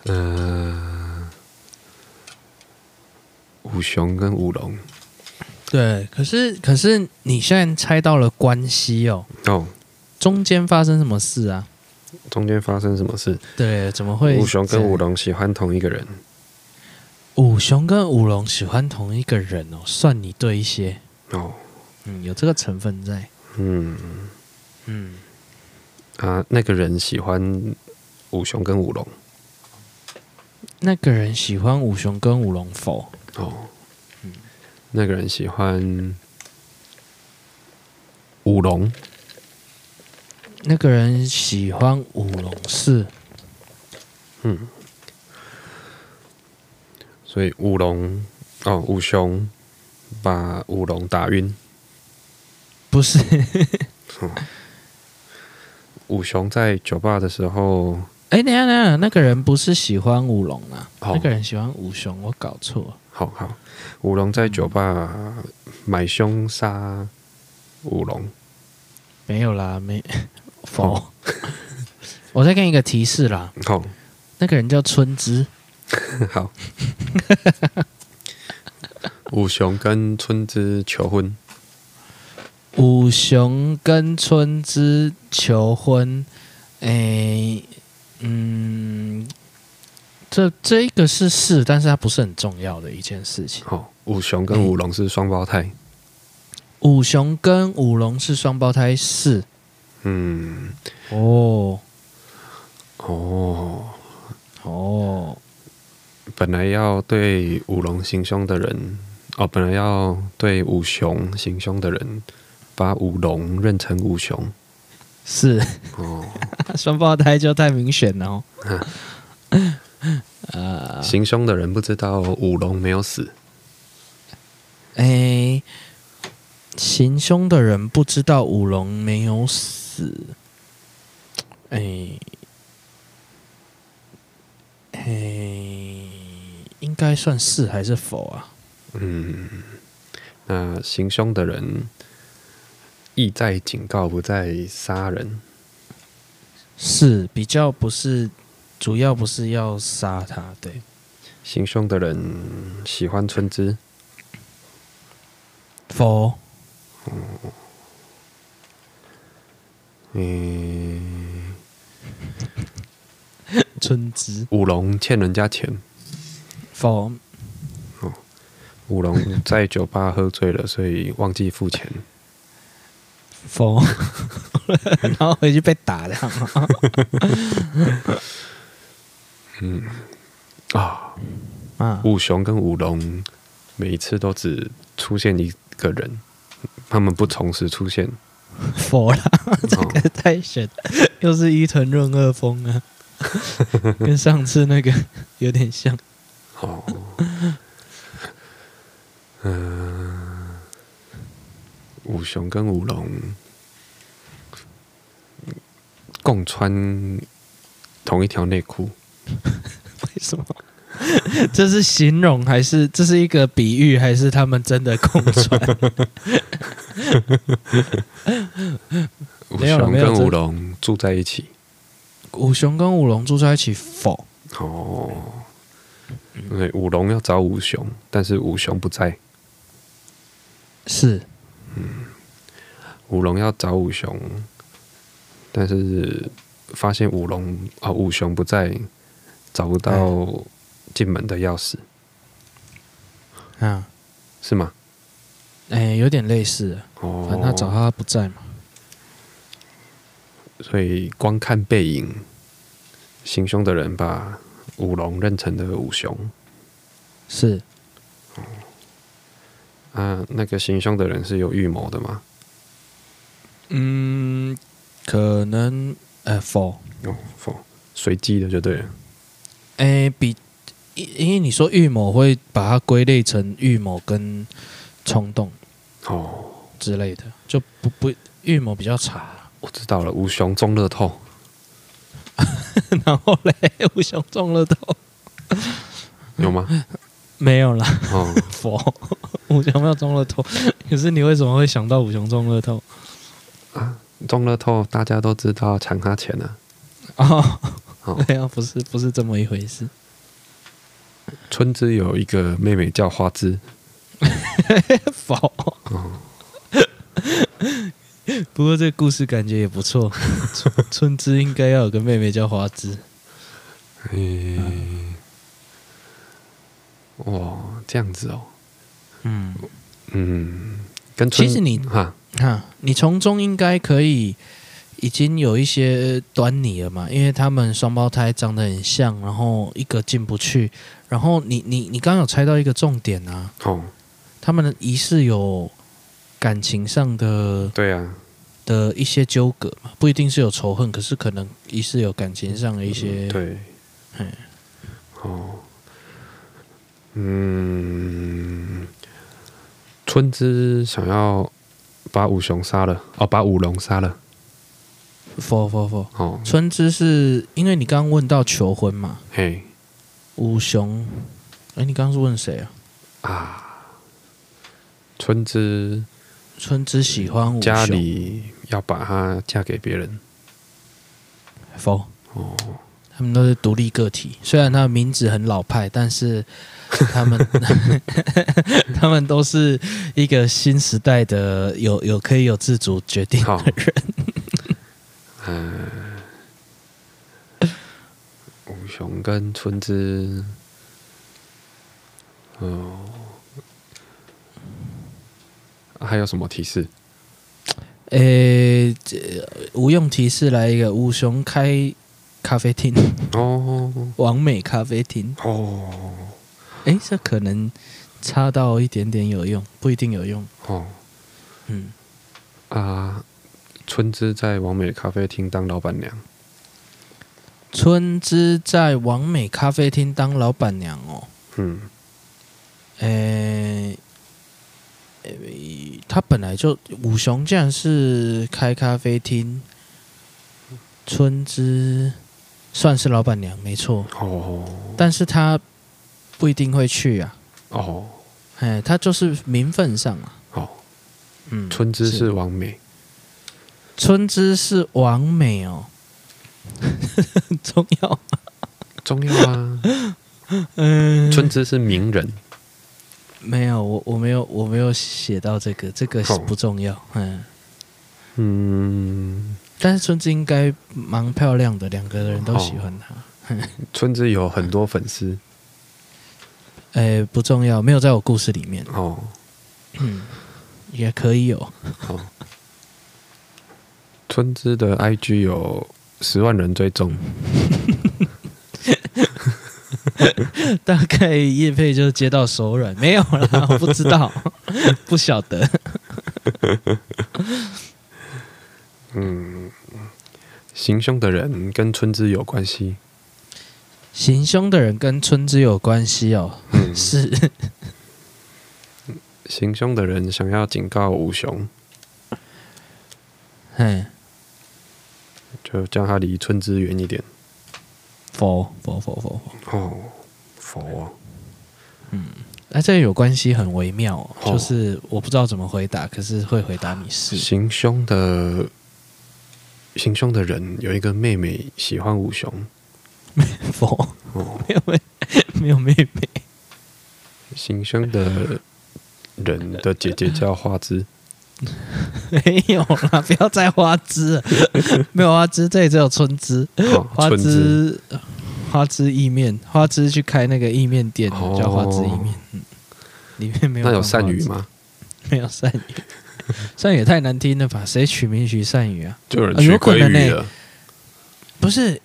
B: 嗯、呃，五雄跟五龙，
A: 对，可是可是你现在猜到了关系哦。哦。中间发生什么事啊？
B: 中间发生什么事？
A: 对，怎么会？
B: 五雄跟五龙喜欢同一个人。
A: 五雄跟五龙喜欢同一个人哦，算你对一些哦。嗯，有这个成分在。嗯
B: 嗯。啊，那个人喜欢五雄跟五龙。
A: 那个人喜欢五雄跟五龙否？哦。
B: 嗯。那个人喜欢五龙。
A: 那个人喜欢五龙是，嗯，
B: 所以五龙哦，五雄把五龙打晕，
A: 不是、
B: 嗯？五雄在酒吧的时候，
A: 哎、欸，等下等下，那个人不是喜欢舞龙啊？哦、那个人喜欢五熊，我搞错。
B: 好好，舞龙在酒吧买凶杀舞龙，
A: 没有啦，没。否，哦、我再给你一个提示啦。好、哦，那个人叫春枝。
B: 好，五雄跟春枝求婚。
A: 五雄跟春枝求婚，哎、欸，嗯，这这一个是是，但是它不是很重要的一件事情。
B: 好、哦，五雄跟五龙是双胞胎。
A: 五雄跟五龙是双胞胎，是。
B: 嗯，
A: 哦，
B: 哦，哦，本来要对五龙行凶的人，哦，本来要对五雄行凶的人，把五龙认成五雄，
A: 是，哦，双胞胎就太明显了哦。
B: 呃，行凶的人不知道五龙没有死，
A: 哎、欸，行凶的人不知道五龙没有死。是，哎、欸，哎、欸，应该算是还是否啊？
B: 嗯，那行凶的人意在警告，不在杀人，
A: 是比较不是主要不是要杀他，对。
B: 行凶的人喜欢春枝，
A: 否。
B: 嗯嗯，
A: 春枝
B: 五龙欠人家钱，
A: 否？
B: 哦，五龙在酒吧喝醉了，所以忘记付钱，
A: 否？然后回去被打的。
B: 嗯啊啊！五雄跟五龙每一次都只出现一个人，他们不同时出现。
A: 佛啦，这个太玄，又是伊藤润二风啊，跟上次那个有点像。哦，
B: 嗯，五雄跟五龙共穿同一条内裤，
A: 为什么？这是形容还是这是一个比喻，还是他们真的共穿？
B: 五雄跟五龙住在一起。
A: 五雄跟五龙住在一起否？
B: 哦，对，五龙要找五雄，但是五雄不在。
A: 是，
B: 嗯，五龙要找五雄，但是发现五龙啊、哦，五雄不在，找不到进门的钥匙。
A: 啊，
B: 是吗？
A: 哎、欸，有点类似，哦，反正他找他不在嘛，
B: 所以光看背影，行凶的人把五龙认成了五雄，
A: 是，
B: 哦，啊，那个行凶的人是有预谋的吗？
A: 嗯，可能，呃，否，
B: 哦，否，随机的就对了，
A: 哎、欸，比，因因为你说预谋会把它归类成预谋跟冲动。
B: 哦，
A: 之类的就不不预谋比较差。
B: 我知道了，五雄中乐透，
A: 然后嘞，五雄中乐透
B: 有吗？
A: 没有啦。哦，否，五雄没有中乐透。可是你为什么会想到五雄中乐透？
B: 啊，中乐透大家都知道抢他钱了。
A: 哦，哦，没有，不是不是这么一回事。
B: 春枝有一个妹妹叫花枝。
A: 否。不过这个故事感觉也不错。春枝应该要有个妹妹叫花枝。
B: 嘿，哇，这样子哦。嗯。嗯，跟
A: 其实你哈。哈，你从中应该可以已经有一些端倪了嘛，因为他们双胞胎长得很像，然后一个进不去，然后你你你刚刚有猜到一个重点啊。哦，他们的疑似有感情上的
B: 对啊。
A: 的一些纠葛嘛，不一定是有仇恨，可是可能疑似有感情上的一些
B: 对，嗯，哦，嗯。春枝想要把五雄杀了，哦，把五龙杀了。
A: 否否否，哦，春枝是因为你刚刚问到求婚嘛？嘿，五雄，哎，你刚刚是问谁啊？啊，
B: 春枝，
A: 春枝喜欢五雄，
B: 家里要把她嫁给别人。
A: 否，哦，他们都是独立个体，虽然他的名字很老派，但是。他们，他们都是一个新时代的有有可以有自主决定的人。嗯，
B: 五雄跟春之，哦，还有什么提示？
A: 诶、欸，无用提示来一个，五雄开咖啡厅哦，完美咖啡厅哦。哎，这可能差到一点点有用，不一定有用哦。
B: 嗯啊，春枝在王美咖啡厅当老板娘。
A: 春枝在王美咖啡厅当老板娘哦。嗯。诶，他本来就五雄，既然是开咖啡厅，春枝算是老板娘没错哦，但是他。不一定会去啊。哦，哎，他就是名分上啊。哦，
B: 嗯，春枝是王美，
A: 春枝是王美哦，重要吗？
B: 重要啊。嗯，春枝是名人，
A: 没有，我我没有我没有写到这个，这个不重要。嗯嗯，但是春枝应该蛮漂亮的，两个人都喜欢她。
B: 春枝有很多粉丝。
A: 哎、欸，不重要，没有在我故事里面哦。嗯，也可以有。哦，
B: 春枝的 IG 有十万人追踪，
A: 大概叶配就接到手软，没有啦，我不知道，不晓得。
B: 嗯，行凶的人跟春枝有关系。
A: 行凶的人跟村子有关系哦，嗯、是。
B: 行凶的人想要警告五雄，
A: 嘿，
B: 就叫他离村子远一点。
A: 佛佛佛佛佛。哦，
B: 佛，
A: 嗯，那这有关系很微妙，哦，哦、就是我不知道怎么回答，可是会回答你是。
B: 行凶的，行凶的人有一个妹妹喜欢五雄。
A: 否，没有妹，没有妹妹。
B: 行凶的人的姐姐叫花枝，
A: 没有啦，不要再花枝了，没有花枝，这里只有春枝。花枝，花枝意面，花枝去开那个意面店，叫花枝意面。嗯，里面没有。
B: 那有鳝鱼吗？
A: 没有鳝鱼，鳝鱼也太难听了吧？谁取名取鳝鱼啊？
B: 就有人取鲑鱼了。
A: 不是。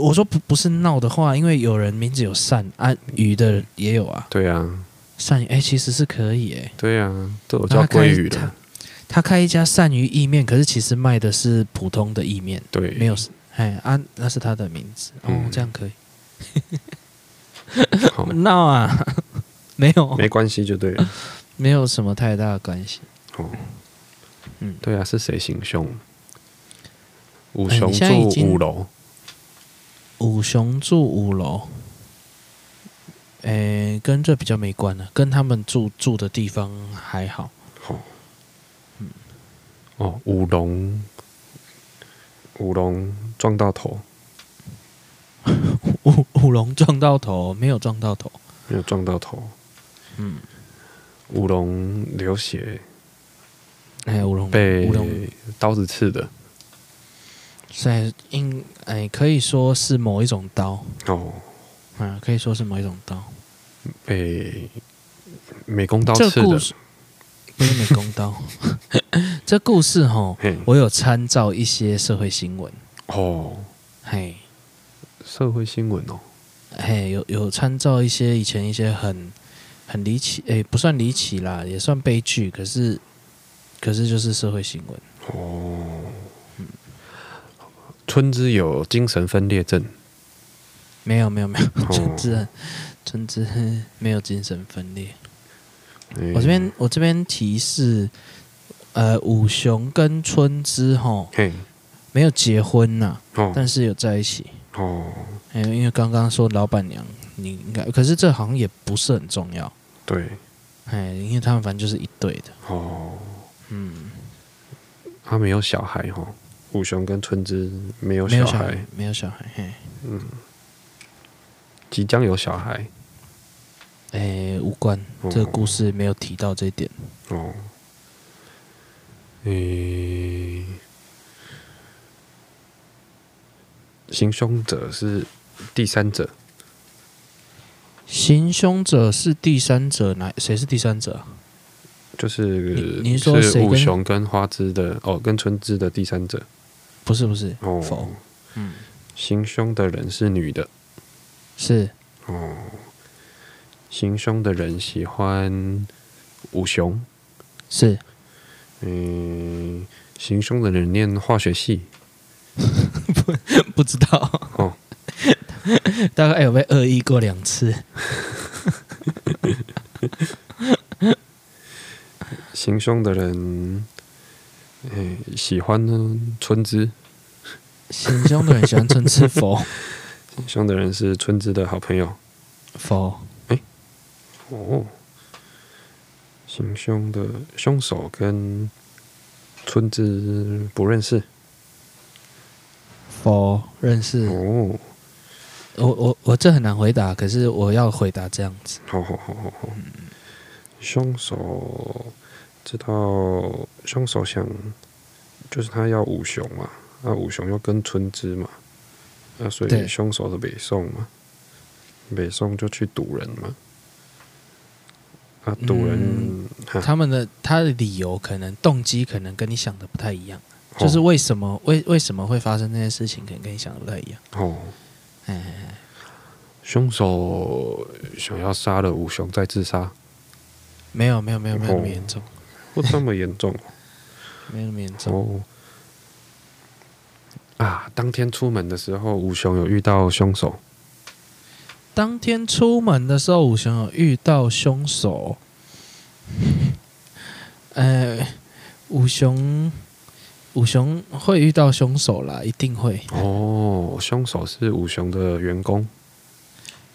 A: 我说不不是闹的话，因为有人名字有善啊，鱼的也有啊。
B: 对啊，
A: 善鱼哎，其实是可以哎。
B: 对啊，都有叫鲑鱼的。
A: 他开一家鳝鱼意面，可是其实卖的是普通的意面。
B: 对，
A: 没有哎啊，那是他的名字哦，这样可以。闹啊，没有，
B: 没关系就对了，
A: 没有什么太大的关系。哦，
B: 嗯，对啊，是谁行凶？五雄住五楼。
A: 五雄住五楼，诶、欸，跟这比较没关了，跟他们住住的地方还好。哦，
B: 嗯，哦，五龙，五龙撞到头，
A: 五 五龙撞到头，没有撞到头，
B: 没有撞到头。嗯，五龙流血，
A: 哎，五龙
B: 被刀子刺的，
A: 所以应哎可以说是某一种刀
B: 哦，
A: 嗯，可以说是某一种刀
B: 被美工刀刺的，
A: 不是美工刀。这故事哈，我有参照一些社会新闻
B: 哦，嘿，社会新闻哦，
A: 嘿，有有参照一些以前一些很。很离奇，哎、欸，不算离奇啦，也算悲剧。可是，可是就是社会新闻
B: 哦。嗯，春之有精神分裂症？
A: 没有，没有，没有。春枝，春之没有精神分裂。欸、我这边，我这边提示，呃，五雄跟春之哈，没有结婚呐，哦、但是有在一起。哦，欸、因为刚刚说老板娘，你应该，可是这好像也不是很重要。
B: 对，
A: 哎，因为他们反正就是一对的
B: 哦。嗯，他没有小孩哈，武雄跟春枝没有小孩，
A: 没有小孩，嘿，
B: 嗯，即将有小孩，
A: 哎，无关，这个故事没有提到这一点哦。
B: 诶，行凶者是第三者。
A: 行凶者是第三者，哪谁是第三者？
B: 就是你说是武雄跟花枝的哦，跟春枝的第三者？
A: 不是不是
B: 哦，否。嗯，行凶的人是女的，
A: 是。
B: 哦，行凶的人喜欢武雄，
A: 是。
B: 嗯，行凶的人念化学系，
A: 不 不知道。哦。大概有被恶意过两次。
B: 行凶的人，欸、喜欢呢春枝。
A: 行凶的人喜欢春枝否？
B: 行凶的人是春枝的好朋友
A: 否？
B: 哎、欸，哦，行凶的凶手跟春枝不认识
A: 否？认识哦。我我我这很难回答，可是我要回答这样子。
B: 好好好好好。凶手知道凶手想，就是他要武雄嘛，那武雄又跟春枝嘛，那所以凶手是北宋嘛，北宋就去堵人嘛。啊，堵人，
A: 嗯、他们的他的理由可能动机可能跟你想的不太一样，就是为什么为为什么会发生这件事情，可能跟你想的不太一样。哦。
B: 哎，凶手想要杀了武雄再自杀？
A: 没有，没有，没有，没有那么严重。
B: 不这么严重？
A: 没有那么严重。哦。
B: 啊，当天出门的时候，武雄有遇到凶手。
A: 当天出门的时候，武雄有遇到凶手。呃，武雄。武雄会遇到凶手啦，一定会。
B: 哦，凶手是武雄的员工。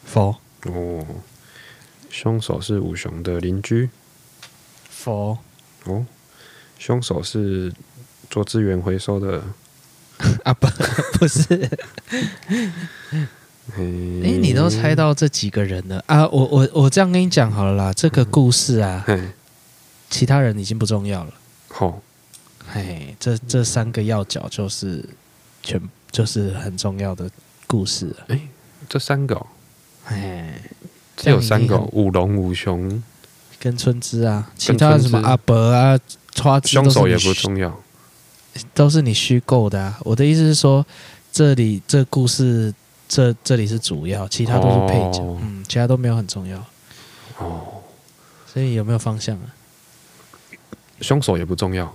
A: 否。
B: 哦，凶手是武雄的邻居。
A: 否。
B: 哦，凶手是做资源回收的。
A: 啊不，不是。哎、欸，你都猜到这几个人了啊！我我我这样跟你讲好了啦，这个故事啊，嗯、其他人已经不重要了。好。哎，这这三个要角就是全就是很重要的故事。
B: 哎，这三个，哎，这有三个，五龙、五雄
A: 跟春枝啊，其他什么阿伯啊、花枝，
B: 凶手也不重要，
A: 都是你虚构的啊。我的意思是说，这里这故事这这里是主要，其他都是配角，哦、嗯，其他都没有很重要。哦，所以有没有方向啊？
B: 凶手也不重要。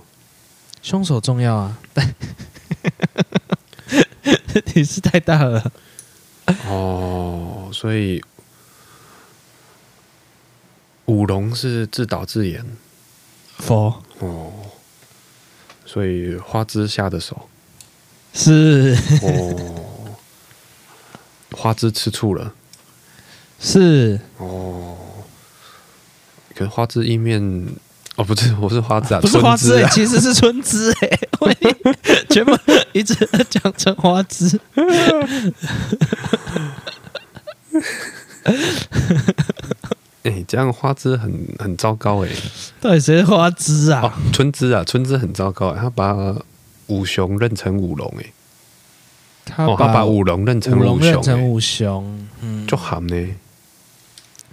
A: 凶手重要啊，但 你是太大了。
B: 哦，所以五龙是自导自演。
A: 否。
B: 哦，所以花枝下的手。
A: 是。
B: 哦。花枝吃醋了。
A: 是。
B: 哦。可是花枝意面。哦，不是，我是花枝啊，
A: 不是花枝，其实是春枝哎，我全部一直讲成花枝。
B: 哎，这样花枝很很糟糕哎。
A: 到底谁是花枝啊？
B: 春枝啊，春枝很糟糕，他把五雄认成五龙哎。他把、把五龙认成五雄，
A: 认成五雄，嗯，
B: 就喊呢，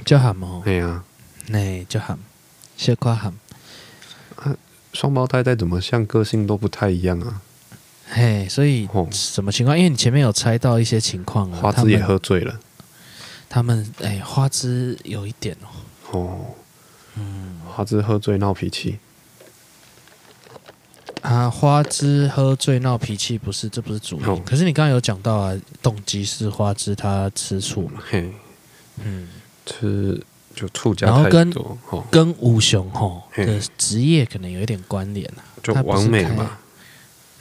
A: 就喊哦。
B: 对呀，
A: 那就喊，谢夸喊。
B: 双胞胎再怎么像，个性都不太一样啊。
A: 嘿，所以什么情况？因为你前面有猜到一些情况啊。
B: 花枝也喝醉了。
A: 他们哎，花枝有一点哦。
B: 哦，嗯，花枝喝醉闹脾气。
A: 啊，花枝喝醉闹脾气不是，这不是主因。可是你刚刚有讲到啊，动机是花枝他吃醋嘛？
B: 嘿，嗯，吃。就醋加
A: 然后跟跟五雄吼的职业可能有一点关联啊，
B: 就王美嘛，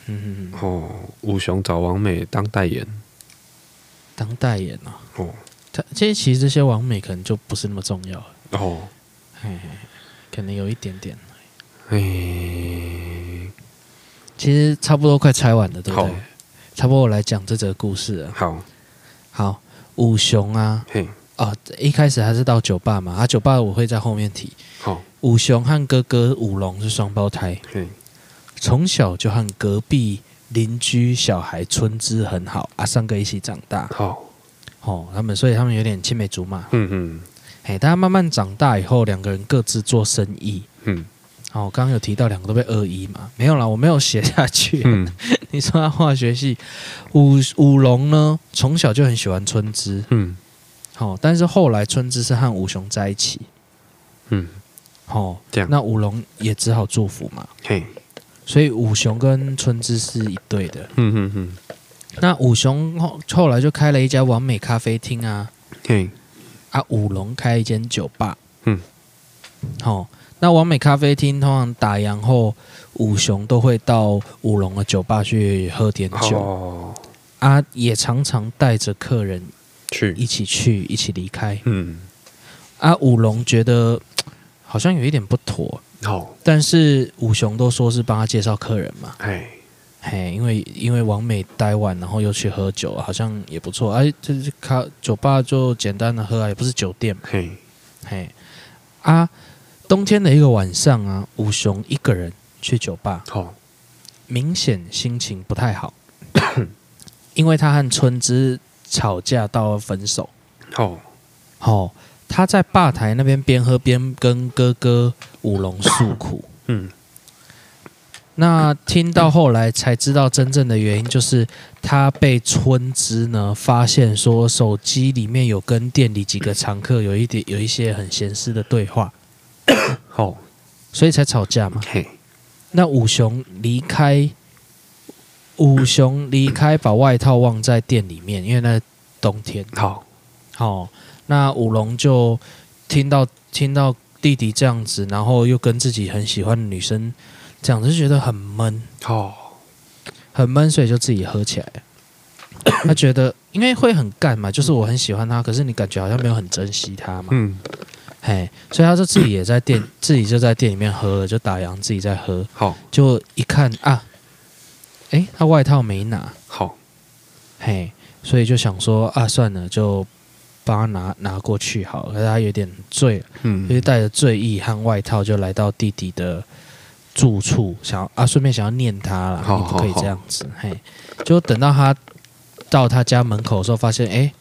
B: 嗯嗯哦，五雄找王美当代言，
A: 当代言啊，哦，他这些其实这些完美可能就不是那么重要了。哦，嘿，可能有一点点，哎，其实差不多快拆完了，对不对？差不多我来讲这则故事了，好，好，五雄啊，嘿。啊，一开始还是到酒吧嘛，啊，酒吧我会在后面提。好，五雄和哥哥五龙是双胞胎，从小就和隔壁邻居小孩春枝很好，啊，三个一起长大。好，哦，他们所以他们有点青梅竹马。嗯嗯，哎，大家慢慢长大以后，两个人各自做生意。嗯，哦，刚刚有提到两个都被二一嘛，没有啦，我没有写下去。嗯，你说他化学系五五龙呢，从小就很喜欢春枝。嗯。好，但是后来春枝是和五雄在一起，嗯，好，这样，那五龙也只好祝福嘛，嘿，所以五雄跟春枝是一对的，嗯嗯嗯，那五雄后后来就开了一家完美咖啡厅啊，对，啊，五龙开一间酒吧，嗯，好，那完美咖啡厅通常打烊后，五雄都会到五龙的酒吧去喝点酒，哦，啊，也常常带着客人。去一起去，一起离开。嗯，啊，五龙觉得好像有一点不妥。哦，但是五雄都说是帮他介绍客人嘛。哎，嘿，因为因为王美待完，然后又去喝酒，好像也不错。哎，这是咖酒吧就简单的喝啊，也不是酒店。嘿，嘿，啊，冬天的一个晚上啊，五雄一个人去酒吧，哦，明显心情不太好，因为他和春枝。吵架到分手，哦，哦，他在吧台那边边喝边跟哥哥舞龙诉苦，嗯，那听到后来才知道真正的原因，就是他被村支呢发现说手机里面有跟店里几个常客有一点有一些很闲私的对话，好，所以才吵架嘛。嘿，那五雄离开。五雄离开，把外套忘在店里面，因为那冬天。好，好，那五龙就听到听到弟弟这样子，然后又跟自己很喜欢的女生这样子，就觉得很闷。哦，很闷，所以就自己喝起来。他觉得，因为会很干嘛，就是我很喜欢他，可是你感觉好像没有很珍惜他嘛。嗯，嘿，所以他就自己也在店，自己就在店里面喝了，就打烊自己在喝。好，就一看啊。哎，他外套没拿，好，嘿，所以就想说啊，算了，就帮他拿拿过去好了。可是他有点醉，嗯，所以带着醉意和外套就来到弟弟的住处，想要啊，顺便想要念他了，你不可以这样子，嘿，就等到他到他家门口的时候，发现哎，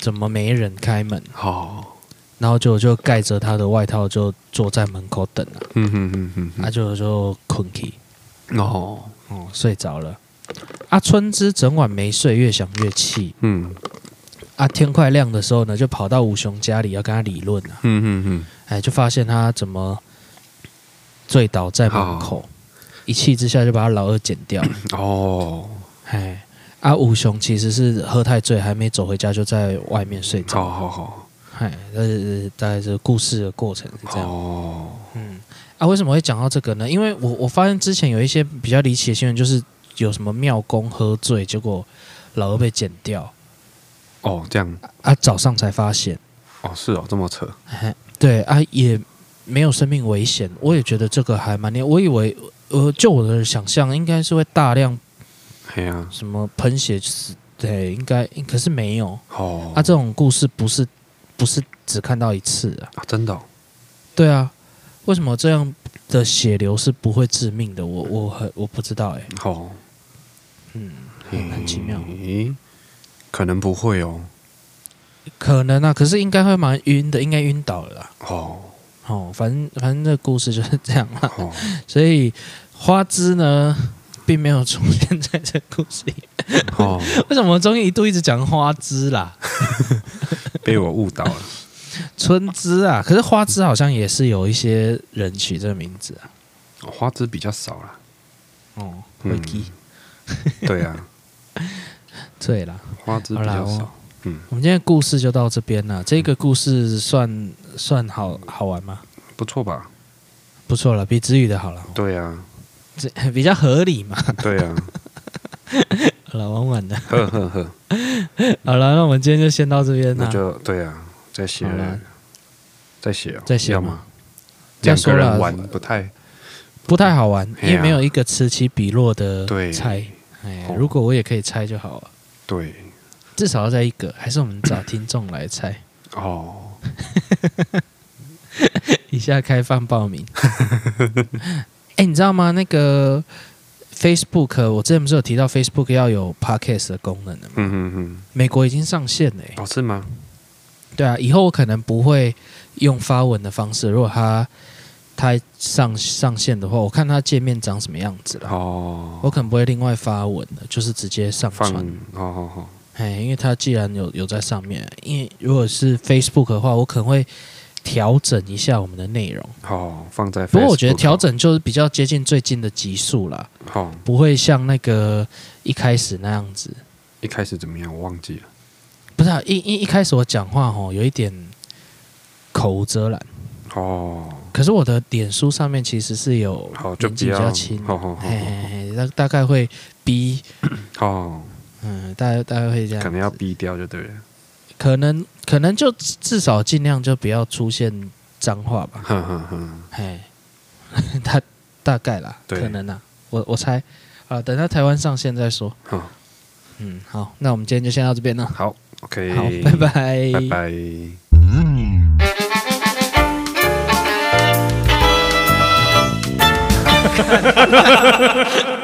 A: 怎么没人开门？好，然后就就盖着他的外套，就坐在门口等了，嗯哼哼哼，他就就困起，哦。哦，睡着了。阿、啊、春枝整晚没睡，越想越气。嗯。啊，天快亮的时候呢，就跑到吴雄家里要跟他理论啊。嗯嗯嗯。哎，就发现他怎么醉倒在门口，一气之下就把他老二剪掉。哦。哎，阿五雄其实是喝太醉，还没走回家就在外面睡着。好好好。哎，这是大概这故事的过程是这样。哦。嗯。啊，为什么会讲到这个呢？因为我我发现之前有一些比较离奇的新闻，就是有什么庙公喝醉，结果老二被剪掉。
B: 哦，这样
A: 啊，早上才发现。
B: 哦，是哦，这么扯。
A: 对啊，也没有生命危险。我也觉得这个还蛮厉害，我以为呃，就我的想象，应该是会大量，
B: 哎呀，
A: 什么喷血死，对，应该可是没有。哦，啊，这种故事不是不是只看到一次啊？
B: 啊真的、哦？
A: 对啊，为什么这样的血流是不会致命的？我我很我不知道哎、欸。
B: 哦，
A: 嗯，很很奇妙。
B: 咦，可能不会哦。
A: 可能啊，可是应该会蛮晕的，应该晕倒了啦。
B: 哦
A: 哦，反正反正这个故事就是这样嘛。哦，所以花枝呢，并没有出现在这个故事里。哦，为什么中医一度一直讲花枝啦？
B: 被我误导了。
A: 春枝啊，可是花枝好像也是有一些人取这个名字啊。
B: 花枝比较少啦。
A: 哦，会记。
B: 对啊。
A: 对啦，
B: 花枝比较少。
A: 嗯，我们今天故事就到这边了。这个故事算算好好玩吗？
B: 不错吧？
A: 不错了，比子语的好了。
B: 对呀，
A: 这 比较合理嘛。
B: 对呀。
A: 好了，玩玩的。
B: 呵呵呵。
A: 好了，那我们今天就先到这边了。
B: 那就对呀，再写了，再写，
A: 再写嘛。
B: 两个人玩不太
A: 不太好玩，因为没有一个此起彼落的猜。哎，如果我也可以猜就好了。
B: 对。
A: 至少要在一个，还是我们找听众来猜
B: 哦。
A: 以下开放报名。哎、欸，你知道吗？那个 Facebook，我之前不是有提到 Facebook 要有 Podcast 的功能的吗？嗯嗯嗯。美国已经上线了。
B: 哦，是吗？
A: 对啊，以后我可能不会用发文的方式。如果它它上上线的话，我看它界面长什么样子了。哦。我可能不会另外发文了，就是直接上传。
B: 好好好。
A: 哎，因为它既然有有在上面，因为如果是 Facebook 的话，我可能会调整一下我们的内容。
B: 哦，放在。
A: 不过我觉得调整就是比较接近最近的集数啦。好，不会像那个一开始那样子。
B: 一开始怎么样？我忘记了。
A: 不是啊，一一一开始我讲话吼，有一点口无遮拦。
B: 哦。
A: 可是我的脸书上面其实是有年纪比较轻，嘿嘿嘿，大大概会逼。哦。嗯，大家大家会这样，
B: 可能要逼掉就对了。
A: 可能可能就至少尽量就不要出现脏话吧。哼哼哼，嘿，大大概啦，可能啦，我我猜啊，等到台湾上线再说。好，嗯，好，那我们今天就先到这边了。
B: 好，OK，
A: 好，拜拜，
B: 拜拜。嗯。